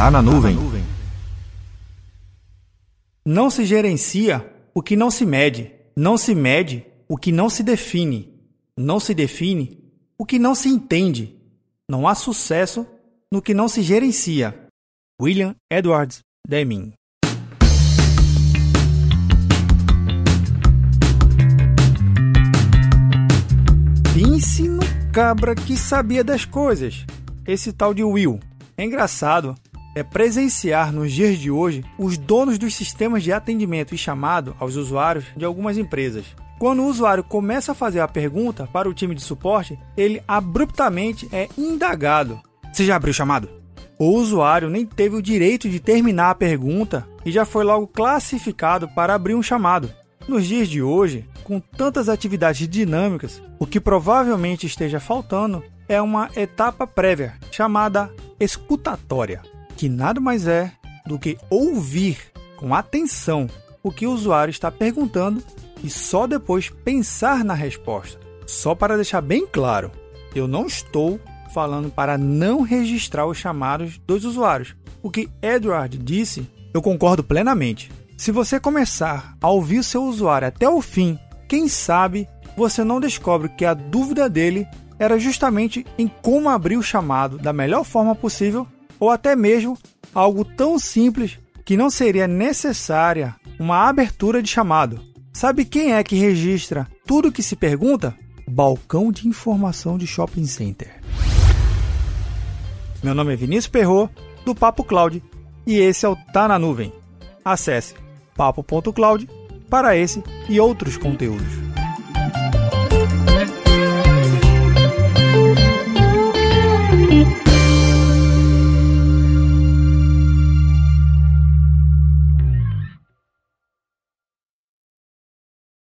Tá na nuvem. Não se gerencia o que não se mede. Não se mede o que não se define. Não se define o que não se entende. Não há sucesso no que não se gerencia. William Edwards Deming Pense no cabra que sabia das coisas. Esse tal de Will. É engraçado é presenciar nos dias de hoje os donos dos sistemas de atendimento e chamado aos usuários de algumas empresas. Quando o usuário começa a fazer a pergunta para o time de suporte, ele abruptamente é indagado. Você já abriu o chamado? O usuário nem teve o direito de terminar a pergunta e já foi logo classificado para abrir um chamado. Nos dias de hoje, com tantas atividades dinâmicas, o que provavelmente esteja faltando é uma etapa prévia chamada escutatória que nada mais é do que ouvir com atenção o que o usuário está perguntando e só depois pensar na resposta. Só para deixar bem claro, eu não estou falando para não registrar os chamados dos usuários. O que Edward disse, eu concordo plenamente. Se você começar a ouvir o seu usuário até o fim, quem sabe você não descobre que a dúvida dele era justamente em como abrir o chamado da melhor forma possível ou até mesmo algo tão simples que não seria necessária uma abertura de chamado. Sabe quem é que registra tudo que se pergunta? Balcão de informação de shopping center. Meu nome é Vinícius Perro do Papo Cloud, e esse é o Tá na Nuvem. Acesse papo.cloud para esse e outros conteúdos.